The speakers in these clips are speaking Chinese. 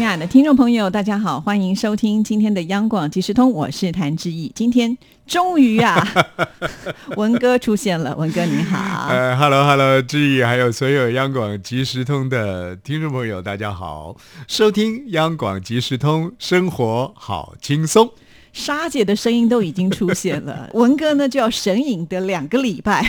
亲爱的听众朋友，大家好，欢迎收听今天的央广即时通，我是谭志毅。今天终于啊，文哥出现了，文哥你好。呃，Hello Hello，志毅，还有所有央广即时通的听众朋友，大家好，收听央广即时通，生活好轻松。莎姐的声音都已经出现了，文哥呢就要神隐的两个礼拜。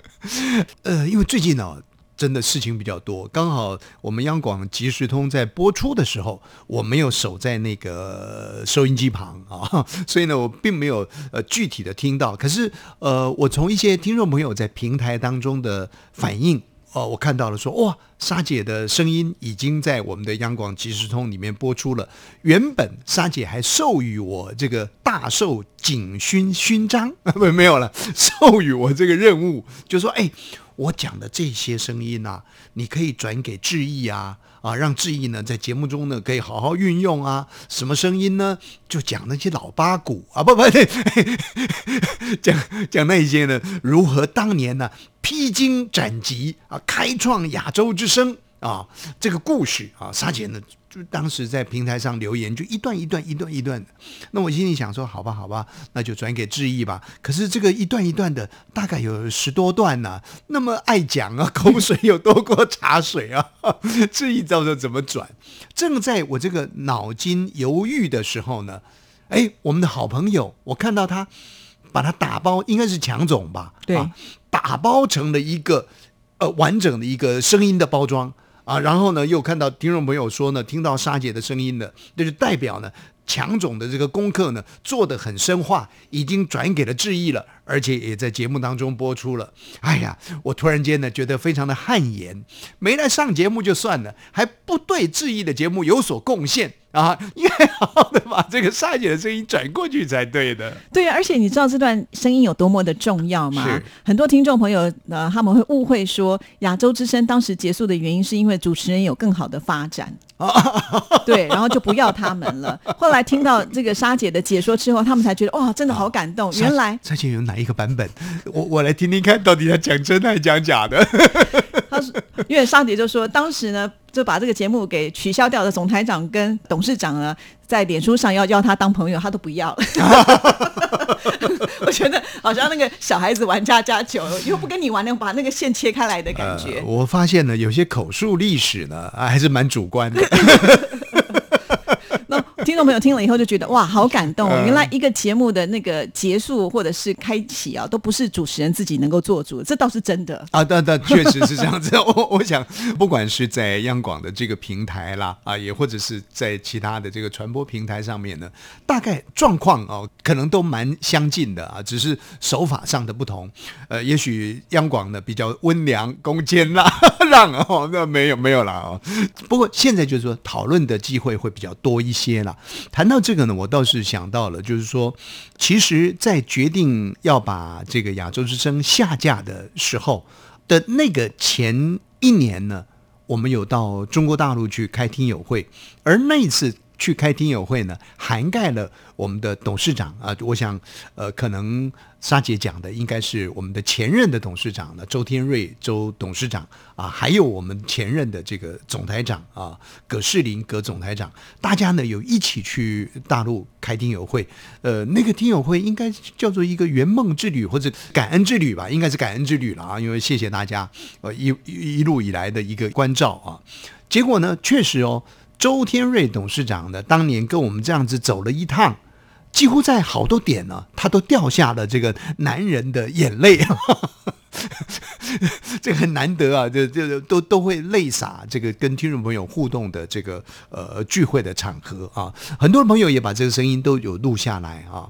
呃，因为最近呢。真的事情比较多，刚好我们央广即时通在播出的时候，我没有守在那个收音机旁啊，所以呢，我并没有呃具体的听到。可是呃，我从一些听众朋友在平台当中的反应哦，我看到了说哇，沙姐的声音已经在我们的央广即时通里面播出了。原本沙姐还授予我这个大寿警勋勋章啊，不 没有了，授予我这个任务，就说哎。我讲的这些声音啊，你可以转给志毅啊，啊，让志毅呢在节目中呢可以好好运用啊。什么声音呢？就讲那些老八股啊，不不 对，讲讲那些呢，如何当年呢披荆斩棘啊，开创亚洲之声啊，这个故事啊，沙姐呢。就当时在平台上留言，就一段一段一段一段的。那我心里想说，好吧，好吧，那就转给志毅吧。可是这个一段一段的，大概有十多段呢。那么爱讲啊，口水有多过茶水啊，志毅知道怎么转。正在我这个脑筋犹豫的时候呢，哎，我们的好朋友，我看到他把它打包，应该是强总吧？对，打包成了一个呃完整的一个声音的包装。啊，然后呢，又看到听众朋友说呢，听到沙姐的声音的，那就代表呢，强总的这个功课呢做的很深化，已经转给了志毅了，而且也在节目当中播出了。哎呀，我突然间呢觉得非常的汗颜，没来上节目就算了，还不对志毅的节目有所贡献。啊，应该好好的把这个沙姐 的声音转过去才对的。对啊，而且你知道这段声音有多么的重要吗？是很多听众朋友呃，他们会误会说亚洲之声当时结束的原因是因为主持人有更好的发展。对，然后就不要他们了。后来听到这个沙姐的解说之后，他们才觉得哇，真的好感动。原来沙姐有哪一个版本？我我来听听看，到底他讲真还是讲假的？他说，因为沙姐就说，当时呢就把这个节目给取消掉的总台长跟董事长呢，在脸书上要要他当朋友，他都不要了。我觉得好像那个小孩子玩家家酒，又不跟你玩，那把那个线切开来的感觉。我发现呢，有些口述历史呢，啊，还是蛮主观的。那听众朋友听了以后就觉得哇，好感动哦！原来一个节目的那个结束或者是开启啊，都不是主持人自己能够做主，这倒是真的啊。但但确实是这样子。我我想，不管是在央广的这个平台啦，啊，也或者是在其他的这个传播平台上面呢，大概状况哦，可能都蛮相近的啊，只是手法上的不同。呃，也许央广呢比较温良恭俭啦，让哦，那没有没有啦哦。不过现在就是说，讨论的机会会比较多一些谈到这个呢，我倒是想到了，就是说，其实，在决定要把这个亚洲之声下架的时候的那个前一年呢，我们有到中国大陆去开听友会，而那一次去开听友会呢，涵盖了我们的董事长啊，我想，呃，可能。沙姐讲的应该是我们的前任的董事长呢，周天瑞周董事长啊，还有我们前任的这个总台长啊，葛世林葛总台长，大家呢有一起去大陆开听友会，呃，那个听友会应该叫做一个圆梦之旅或者感恩之旅吧，应该是感恩之旅了啊，因为谢谢大家呃一一路以来的一个关照啊，结果呢，确实哦，周天瑞董事长呢，当年跟我们这样子走了一趟。几乎在好多点呢，他都掉下了这个男人的眼泪，这很难得啊！这这都都会泪洒这个跟听众朋友互动的这个呃聚会的场合啊，很多朋友也把这个声音都有录下来啊。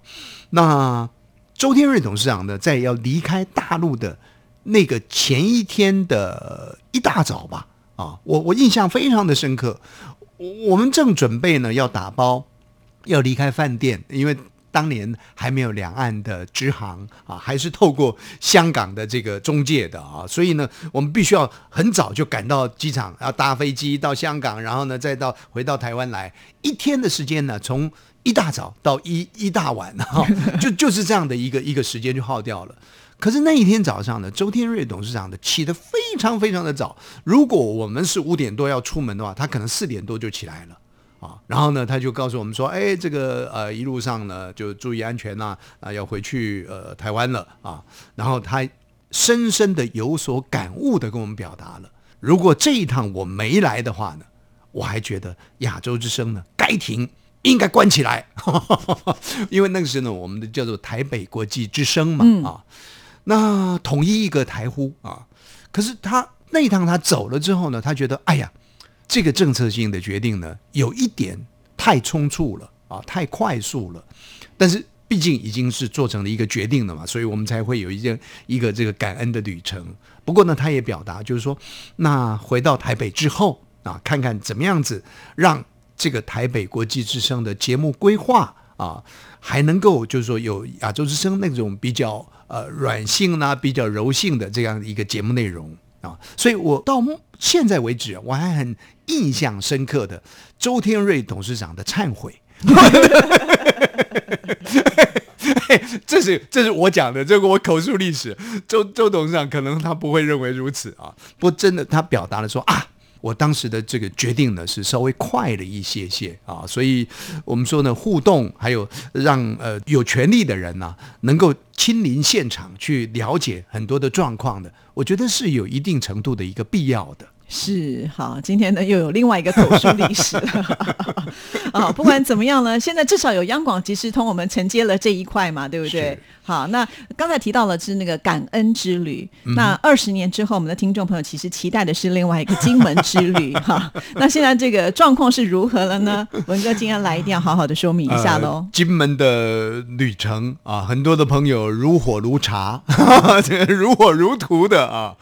那周天瑞董事长呢，在要离开大陆的那个前一天的一大早吧，啊，我我印象非常的深刻，我们正准备呢要打包。要离开饭店，因为当年还没有两岸的支行啊，还是透过香港的这个中介的啊，所以呢，我们必须要很早就赶到机场，要搭飞机到香港，然后呢，再到回到台湾来，一天的时间呢，从一大早到一一大晚哈，就就是这样的一个一个时间就耗掉了。可是那一天早上呢，周天瑞董事长的起得非常非常的早。如果我们是五点多要出门的话，他可能四点多就起来了啊。然后呢，他就告诉我们说：“哎，这个呃一路上呢就注意安全呐，啊要回去呃台湾了啊。”然后他深深的有所感悟的跟我们表达了：如果这一趟我没来的话呢，我还觉得亚洲之声呢该停。应该关起来，因为那个时候呢，我们的叫做台北国际之声嘛啊。那统一一个台呼啊，可是他那一趟他走了之后呢，他觉得哎呀，这个政策性的决定呢，有一点太匆促了啊，太快速了。但是毕竟已经是做成了一个决定了嘛，所以我们才会有一件一个这个感恩的旅程。不过呢，他也表达就是说，那回到台北之后啊，看看怎么样子让这个台北国际之声的节目规划啊，还能够就是说有亚洲之声那种比较。呃，软性呢，比较柔性的这样一个节目内容啊，所以我到现在为止，我还很印象深刻的周天瑞董事长的忏悔，这是这是我讲的，这个我口述历史。周周董事长可能他不会认为如此啊，不过真的他表达了说啊。我当时的这个决定呢，是稍微快了一些些啊，所以我们说呢，互动还有让呃有权利的人呢，能够亲临现场去了解很多的状况的，我觉得是有一定程度的一个必要的。是好，今天呢又有另外一个口述历史 啊！不管怎么样呢，现在至少有央广即时通，我们承接了这一块嘛，对不对？好，那刚才提到了是那个感恩之旅，那二十年之后，我们的听众朋友其实期待的是另外一个金门之旅哈。那现在这个状况是如何了呢？文哥今天来一定要好好的说明一下喽。金门的旅程啊，很多的朋友如火如茶，如火如荼的啊，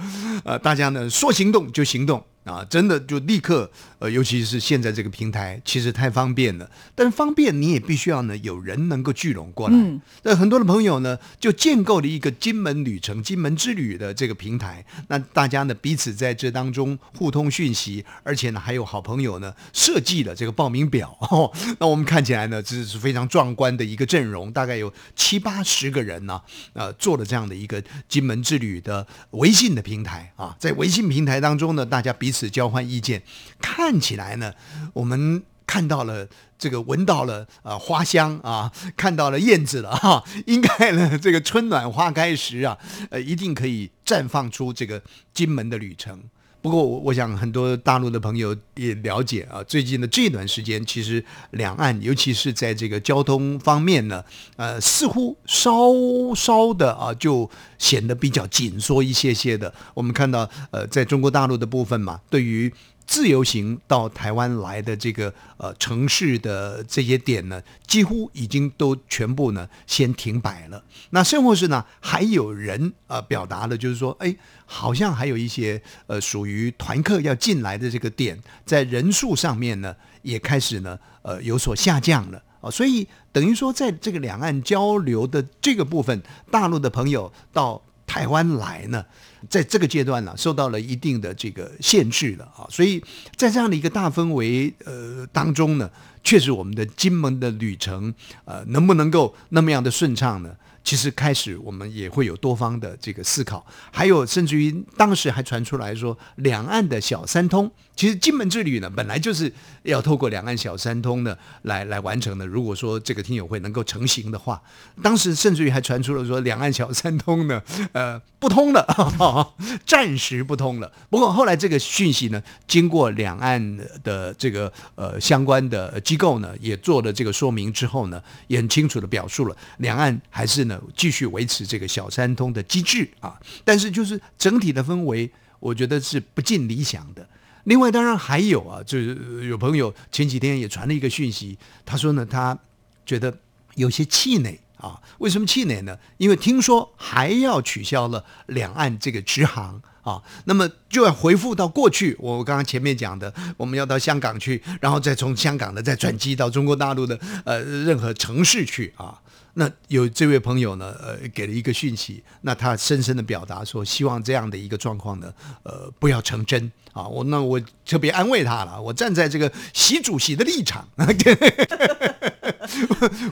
呃，大家呢说行动就行动。啊，真的就立刻，呃，尤其是现在这个平台，其实太方便了。但是方便你也必须要呢，有人能够聚拢过来。嗯，那很多的朋友呢，就建构了一个金门旅程、金门之旅的这个平台。那大家呢，彼此在这当中互通讯息，而且呢，还有好朋友呢设计了这个报名表。哦 那我们看起来呢，这是非常壮观的一个阵容，大概有七八十个人呢，呃，做了这样的一个金门之旅的微信的平台啊，在微信平台当中呢，大家彼此交换意见，看起来呢，我们看到了这个，闻到了啊花香啊，看到了燕子了 哈，应该呢，这个春暖花开时啊，呃，一定可以绽放出这个金门的旅程。不过，我想很多大陆的朋友也了解啊，最近的这段时间，其实两岸尤其是在这个交通方面呢，呃，似乎稍稍的啊，就显得比较紧缩一些些的。我们看到，呃，在中国大陆的部分嘛，对于自由行到台湾来的这个呃城市的这些点呢，几乎已经都全部呢先停摆了。那甚或是呢，还有人呃表达了，就是说，哎，好像还有一些呃属于团客要进来的这个点，在人数上面呢，也开始呢呃有所下降了啊。所以等于说，在这个两岸交流的这个部分，大陆的朋友到台湾来呢。在这个阶段呢，受到了一定的这个限制了啊，所以在这样的一个大氛围呃当中呢，确实我们的金门的旅程呃能不能够那么样的顺畅呢？其实开始我们也会有多方的这个思考，还有甚至于当时还传出来说，两岸的小三通。其实金门之旅呢，本来就是要透过两岸小三通呢来来完成的。如果说这个听友会能够成型的话，当时甚至于还传出了说两岸小三通呢，呃，不通了，暂时不通了。不过后来这个讯息呢，经过两岸的这个呃相关的机构呢，也做了这个说明之后呢，也很清楚的表述了，两岸还是呢继续维持这个小三通的机制啊。但是就是整体的氛围，我觉得是不尽理想的。另外，当然还有啊，就是有朋友前几天也传了一个讯息，他说呢，他觉得有些气馁啊。为什么气馁呢？因为听说还要取消了两岸这个直航啊。那么就要回复到过去，我刚刚前面讲的，我们要到香港去，然后再从香港的再转机到中国大陆的呃任何城市去啊。那有这位朋友呢，呃，给了一个讯息，那他深深的表达说，希望这样的一个状况呢，呃，不要成真啊。我那我特别安慰他了，我站在这个习主席的立场，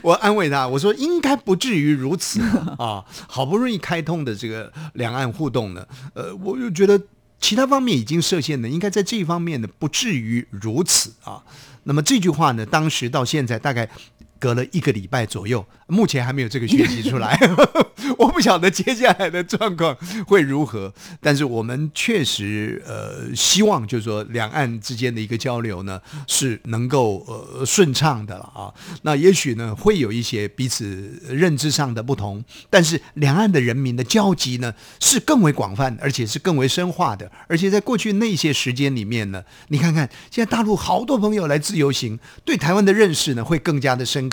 我安慰他，我说应该不至于如此啊。好不容易开通的这个两岸互动呢，呃，我就觉得其他方面已经设限的，应该在这一方面呢，不至于如此啊。那么这句话呢，当时到现在大概。隔了一个礼拜左右，目前还没有这个讯息出来，我不晓得接下来的状况会如何。但是我们确实呃希望，就是说两岸之间的一个交流呢是能够呃顺畅的了啊。那也许呢会有一些彼此认知上的不同，但是两岸的人民的交集呢是更为广泛，而且是更为深化的。而且在过去那些时间里面呢，你看看现在大陆好多朋友来自由行，对台湾的认识呢会更加的深。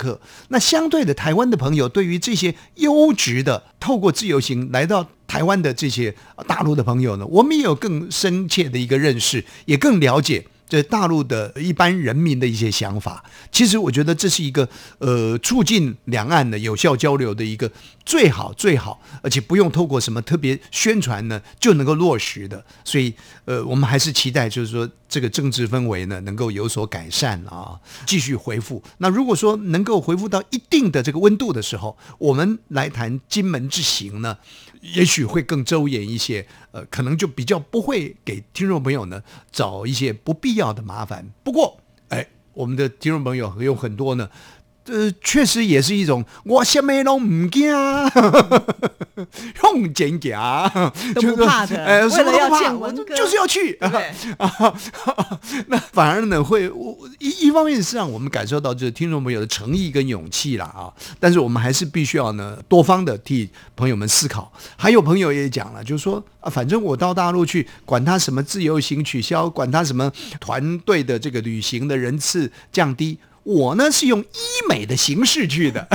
那相对的，台湾的朋友对于这些优质的透过自由行来到台湾的这些大陆的朋友呢，我们也有更深切的一个认识，也更了解。这大陆的一般人民的一些想法，其实我觉得这是一个呃促进两岸的有效交流的一个最好最好，而且不用透过什么特别宣传呢就能够落实的。所以呃，我们还是期待就是说这个政治氛围呢能够有所改善啊，继续回复。那如果说能够回复到一定的这个温度的时候，我们来谈金门之行呢。也许会更周延一些，呃，可能就比较不会给听众朋友呢找一些不必要的麻烦。不过，哎，我们的听众朋友有很多呢。呃，确实也是一种，我什么都唔惊，用肩胛都不怕的，呃，为了要见文哥，就是要去。啊 那反而呢，会一一方面是让我们感受到就是听众朋友的诚意跟勇气了啊。但是我们还是必须要呢，多方的替朋友们思考。还有朋友也讲了，就是说啊，反正我到大陆去，管他什么自由行取消，管他什么团队的这个旅行的人次降低。我呢是用医美的形式去的，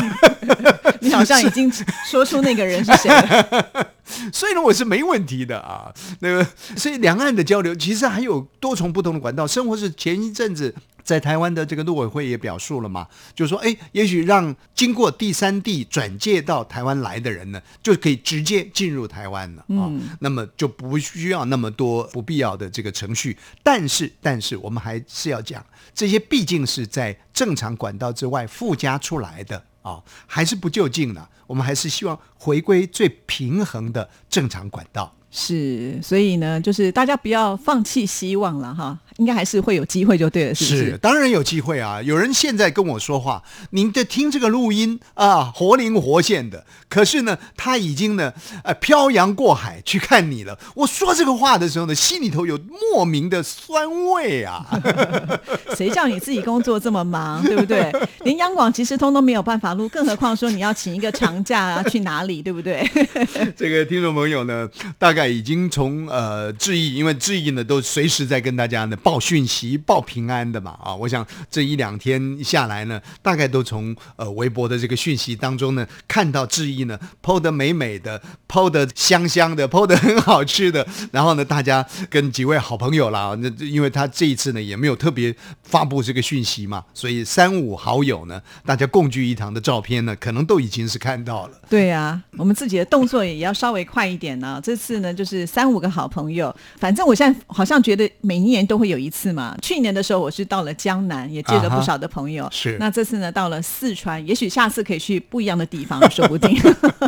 你好像已经说出那个人是谁了，所以呢我是没问题的啊。那个，所以两岸的交流其实还有多重不同的管道。生活是前一阵子在台湾的这个陆委会也表述了嘛，就是说，哎，也许让经过第三地转介到台湾来的人呢，就可以直接进入台湾了啊。那么就不需要那么多不必要的这个程序。但是，但是我们还是要讲。这些毕竟是在正常管道之外附加出来的啊，还是不就近了。我们还是希望回归最平衡的正常管道。是，所以呢，就是大家不要放弃希望了哈。应该还是会有机会就对了，是不是？当然有机会啊！有人现在跟我说话，您在听这个录音啊，活灵活现的。可是呢，他已经呢，呃，漂洋过海去看你了。我说这个话的时候呢，心里头有莫名的酸味啊！谁叫你自己工作这么忙，对不对？连央广即时通都没有办法录，更何况说你要请一个长假啊，去哪里，对不对？这个听众朋友呢，大概已经从呃志毅，因为志毅呢都随时在跟大家呢。报讯息、报平安的嘛啊！我想这一两天下来呢，大概都从呃微博的这个讯息当中呢，看到志毅呢剖的美美的、剖的香香的、剖的很好吃的。然后呢，大家跟几位好朋友啦，那因为他这一次呢也没有特别发布这个讯息嘛，所以三五好友呢，大家共聚一堂的照片呢，可能都已经是看到了。对呀，我们自己的动作也要稍微快一点呢。这次呢，就是三五个好朋友，反正我现在好像觉得每一年都会有。有一次嘛，去年的时候我是到了江南，也见了不少的朋友。是，那这次呢到了四川，也许下次可以去不一样的地方，说不定。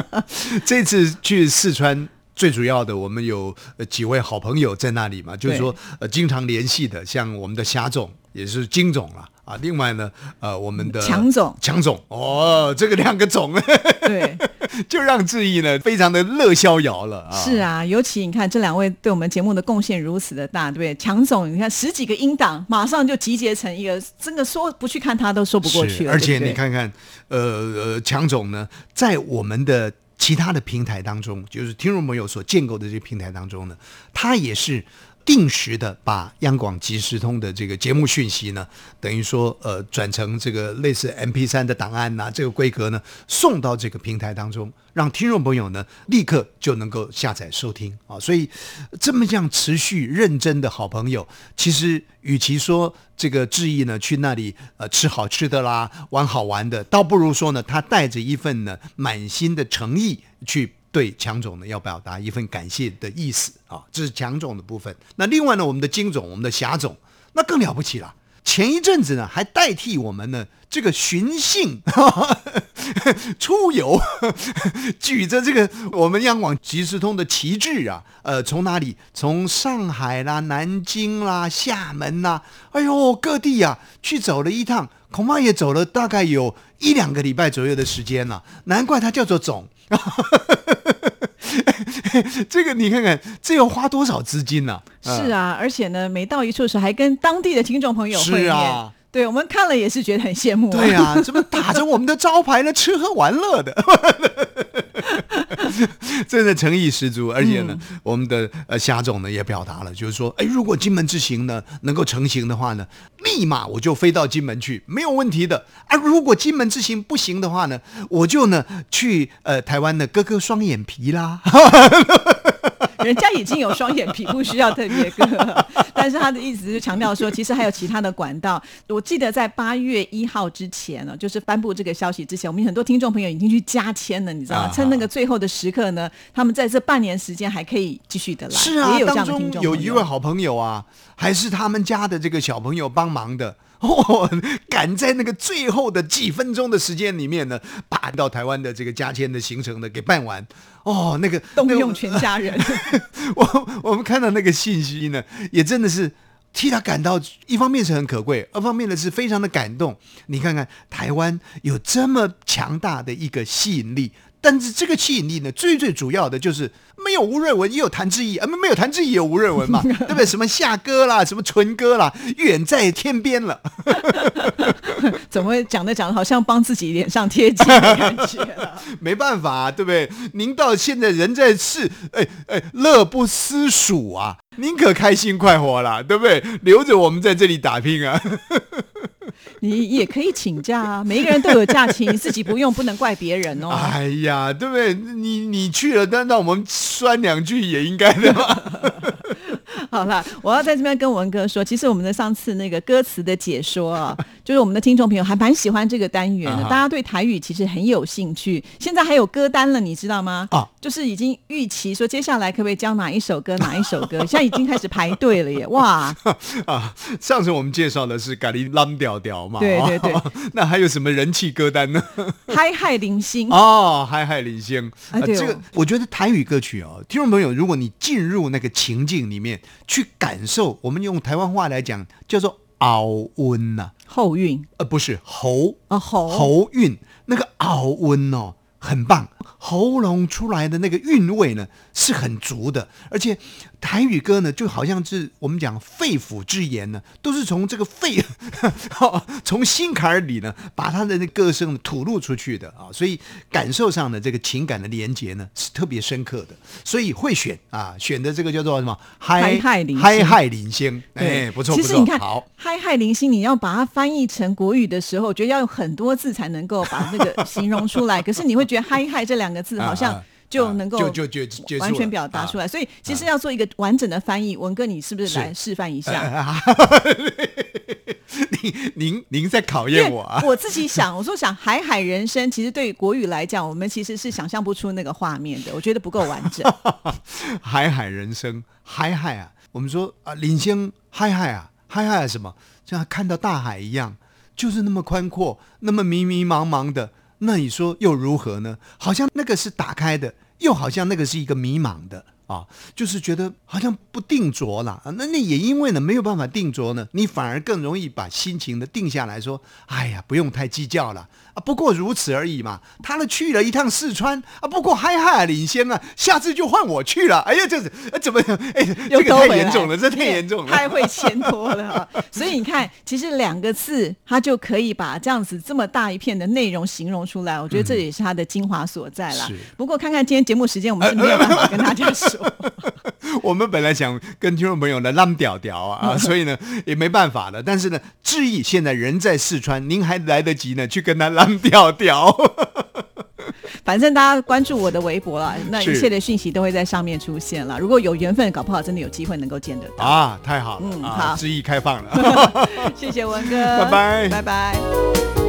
这次去四川最主要的，我们有几位好朋友在那里嘛，就是说呃经常联系的，像我们的虾总，也是金总了。啊，另外呢，呃，我们的强总，强总，哦，这个两个总，对，就让志毅呢非常的乐逍遥了啊。是啊，尤其你看这两位对我们节目的贡献如此的大，对不对？强总，你看十几个音档，马上就集结成一个，真的说不去看他都说不过去了。而且你看看，呃呃，强总呢，在我们的其他的平台当中，就是听众朋友所建构的这些平台当中呢，他也是。定时的把央广即时通的这个节目讯息呢，等于说呃转成这个类似 M P 三的档案呐，这个规格呢送到这个平台当中，让听众朋友呢立刻就能够下载收听啊。所以这么样持续认真的好朋友，其实与其说这个志毅呢去那里呃吃好吃的啦，玩好玩的，倒不如说呢他带着一份呢满心的诚意去。对强总呢，要表达一份感谢的意思啊，这是强总的部分。那另外呢，我们的金总、我们的霞总，那更了不起了。前一阵子呢，还代替我们呢，这个寻衅 出游，举着这个我们央广即时通的旗帜啊，呃，从哪里？从上海啦、南京啦、厦门啦，哎呦，各地啊，去走了一趟，恐怕也走了大概有一两个礼拜左右的时间了。难怪他叫做总。这个你看看，这要花多少资金呢？是啊，而且呢，每到一处时还跟当地的听众朋友会面。对我们看了也是觉得很羡慕。对呀，怎么打着我们的招牌呢？吃喝玩乐的，真的诚意十足。而且呢，我们的呃夏总呢也表达了，就是说，哎，如果金门之行呢能够成行的话呢，立马我就飞到金门去，没有问题的。啊如果金门之行不行的话呢，我就呢去呃台湾的割割双眼皮啦。人家已经有双眼皮，不需要特别割。但是他的意思是强调说，其实还有其他的管道。我记得在八月一号之前呢，就是颁布这个消息之前，我们很多听众朋友已经去加签了，你知道吗？趁那个最后的时刻呢，他们在这半年时间还可以继续的来。是啊，也有这样的听众有一位好朋友啊，还是他们家的这个小朋友帮忙的。哦，赶在那个最后的几分钟的时间里面呢，把到台湾的这个加签的行程呢给办完。哦，那个动用全家人。我我们看到那个信息呢，也真的是替他感到，一方面是很可贵，二方面呢是非常的感动。你看看台湾有这么强大的一个吸引力。但是这个吸引力呢，最最主要的就是没有吴瑞文，也有谭志毅，啊，没没有谭志毅，有吴瑞文嘛，对不对？什么夏哥啦，什么纯哥啦，远在天边了。怎么会讲着讲着好像帮自己脸上贴金的感觉 没办法，对不对？您到现在人在世，哎哎，乐不思蜀啊，宁可开心快活啦，对不对？留着我们在这里打拼啊。你也可以请假啊，每一个人都有假期，你自己不用不能怪别人哦。哎呀，对不对？你你去了，那那我们酸两句也应该的嘛。好了，我要在这边跟文哥说，其实我们的上次那个歌词的解说啊，就是我们的听众朋友还蛮喜欢这个单元的，大家对台语其实很有兴趣。现在还有歌单了，你知道吗？啊，就是已经预期说接下来可不可以教哪一首歌，哪一首歌，现在已经开始排队了耶！哇啊，上次我们介绍的是咖喱浪调调嘛，对对对，那还有什么人气歌单呢？嗨嗨零星哦，嗨嗨零星啊，这个我觉得台语歌曲哦，听众朋友，如果你进入那个情境里面。去感受，我们用台湾话来讲，叫做“熬温”呐，后韵，呃，不是喉。啊，喉。喉韵，那个熬温哦，很棒，喉咙出来的那个韵味呢是很足的，而且。台语歌呢，就好像是我们讲肺腑之言呢，都是从这个肺，从心坎儿里呢，把他的那歌声吐露出去的啊，所以感受上的这个情感的连接呢，是特别深刻的。所以会选啊，选的这个叫做什么？嗨嗨林嗨嗨领先，哎，不错不错。其实你看，好嗨嗨林星，你要把它翻译成国语的时候，我觉得要有很多字才能够把那个形容出来。可是你会觉得嗨嗨这两个字好像。就能够就就就完全表达出来，所以其实要做一个完整的翻译。文哥，你是不是来示范一下？您您您在考验我啊！我自己想，我说想海海人生，其实对于国语来讲，我们其实是想象不出那个画面的。我觉得不够完整。海海人生，海海啊！我们说啊，领先海海啊，海海什么？像看到大海一样，就是那么宽阔，那么迷迷茫茫的。那你说又如何呢？好像那个是打开的，又好像那个是一个迷茫的。啊，就是觉得好像不定着了，那那也因为呢没有办法定着呢，你反而更容易把心情呢定下来说，哎呀，不用太计较了啊，不过如此而已嘛。他呢去了一趟四川啊，不过嗨嗨领先啊，下次就换我去了。哎呀，这是怎么哎，这个太严重了，这太严重了，太会牵拖了。所以你看，其实两个字，他就可以把这样子这么大一片的内容形容出来。我觉得这也是他的精华所在了。不过看看今天节目时间，我们是没有办法跟大家说。我们本来想跟听众朋友呢浪屌屌啊，所以呢也没办法了。但是呢，志毅现在人在四川，您还来得及呢，去跟他浪屌屌。反正大家关注我的微博了，那一切的讯息都会在上面出现了。如果有缘分，搞不好真的有机会能够见得到啊！太好了，嗯，好，之意开放了，谢谢文哥，拜拜，拜拜。